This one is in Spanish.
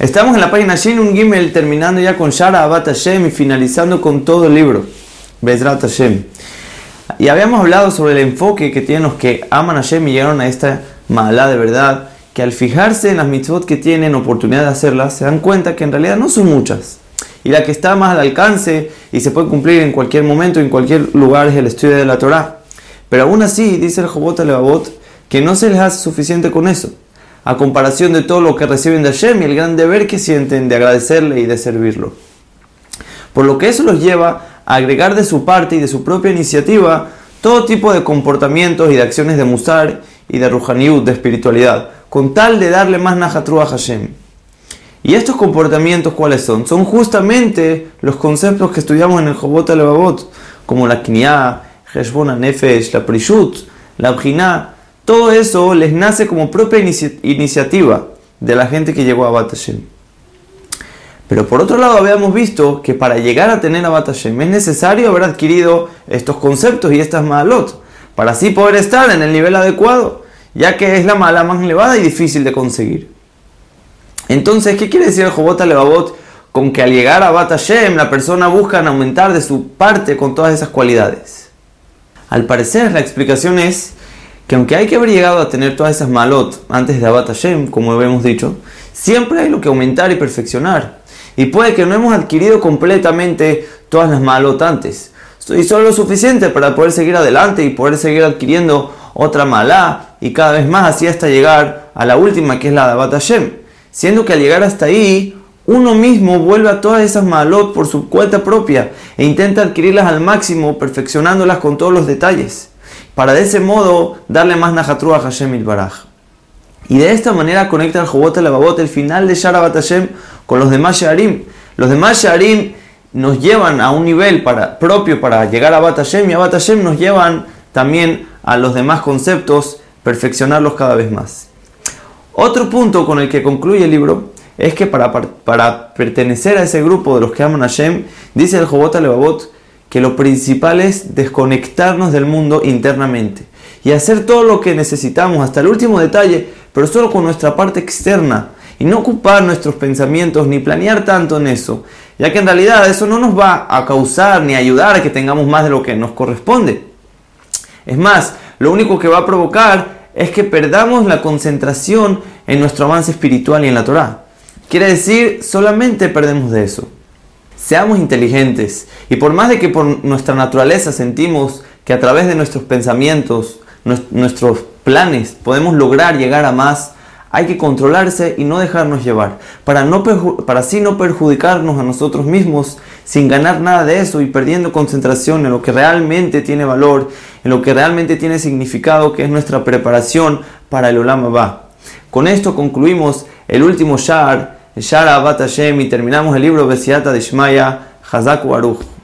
Estamos en la página Shin Gimel, terminando ya con Shara Abat Hashem y finalizando con todo el libro, Bezrat Hashem. Y habíamos hablado sobre el enfoque que tienen los que aman a Hashem y llegaron a esta mala de verdad, que al fijarse en las mitzvot que tienen oportunidad de hacerlas, se dan cuenta que en realidad no son muchas. Y la que está más al alcance y se puede cumplir en cualquier momento, en cualquier lugar, es el estudio de la Torah. Pero aún así, dice el Jobot Levavot, que no se les hace suficiente con eso a comparación de todo lo que reciben de Hashem y el gran deber que sienten de agradecerle y de servirlo. Por lo que eso los lleva a agregar de su parte y de su propia iniciativa todo tipo de comportamientos y de acciones de musar y de ruhaniut, de espiritualidad, con tal de darle más najatru a Hashem. ¿Y estos comportamientos cuáles son? Son justamente los conceptos que estudiamos en el Jobot Alevabot, como la Kniah, Heshbon Nefesh, la Prishut, la Abjiná, todo eso les nace como propia iniciativa de la gente que llegó a Batashem. Pero por otro lado habíamos visto que para llegar a tener a Batashem es necesario haber adquirido estos conceptos y estas malot, para así poder estar en el nivel adecuado, ya que es la mala más elevada y difícil de conseguir. Entonces, ¿qué quiere decir el Jobot Levavot con que al llegar a Batashem la persona busca aumentar de su parte con todas esas cualidades? Al parecer la explicación es que aunque hay que haber llegado a tener todas esas malot antes de Hashem, como habíamos dicho, siempre hay lo que aumentar y perfeccionar. Y puede que no hemos adquirido completamente todas las malot antes. Y solo lo suficiente para poder seguir adelante y poder seguir adquiriendo otra malá y cada vez más así hasta llegar a la última que es la de Hashem. Siendo que al llegar hasta ahí, uno mismo vuelve a todas esas malot por su cuenta propia e intenta adquirirlas al máximo, perfeccionándolas con todos los detalles para de ese modo darle más najatru a Hashem Baraj. Y de esta manera conecta el Jobot Babot el final de Sharabat Hashem con los demás Sharim. Los demás Sharim nos llevan a un nivel para, propio para llegar a Bat Hashem y a Bat Hashem nos llevan también a los demás conceptos, perfeccionarlos cada vez más. Otro punto con el que concluye el libro es que para, para pertenecer a ese grupo de los que aman a Hashem, dice el Jobot Babot que lo principal es desconectarnos del mundo internamente y hacer todo lo que necesitamos hasta el último detalle, pero solo con nuestra parte externa y no ocupar nuestros pensamientos ni planear tanto en eso, ya que en realidad eso no nos va a causar ni ayudar a que tengamos más de lo que nos corresponde. Es más, lo único que va a provocar es que perdamos la concentración en nuestro avance espiritual y en la Torah. Quiere decir, solamente perdemos de eso. Seamos inteligentes y por más de que por nuestra naturaleza sentimos que a través de nuestros pensamientos, nuestros planes podemos lograr llegar a más, hay que controlarse y no dejarnos llevar, para, no para así no perjudicarnos a nosotros mismos sin ganar nada de eso y perdiendo concentración en lo que realmente tiene valor, en lo que realmente tiene significado, que es nuestra preparación para el Olam va. Con esto concluimos el último Shar Shara Bat Hashem y terminamos el libro Besiata de Ishmaya Hazak Baruch.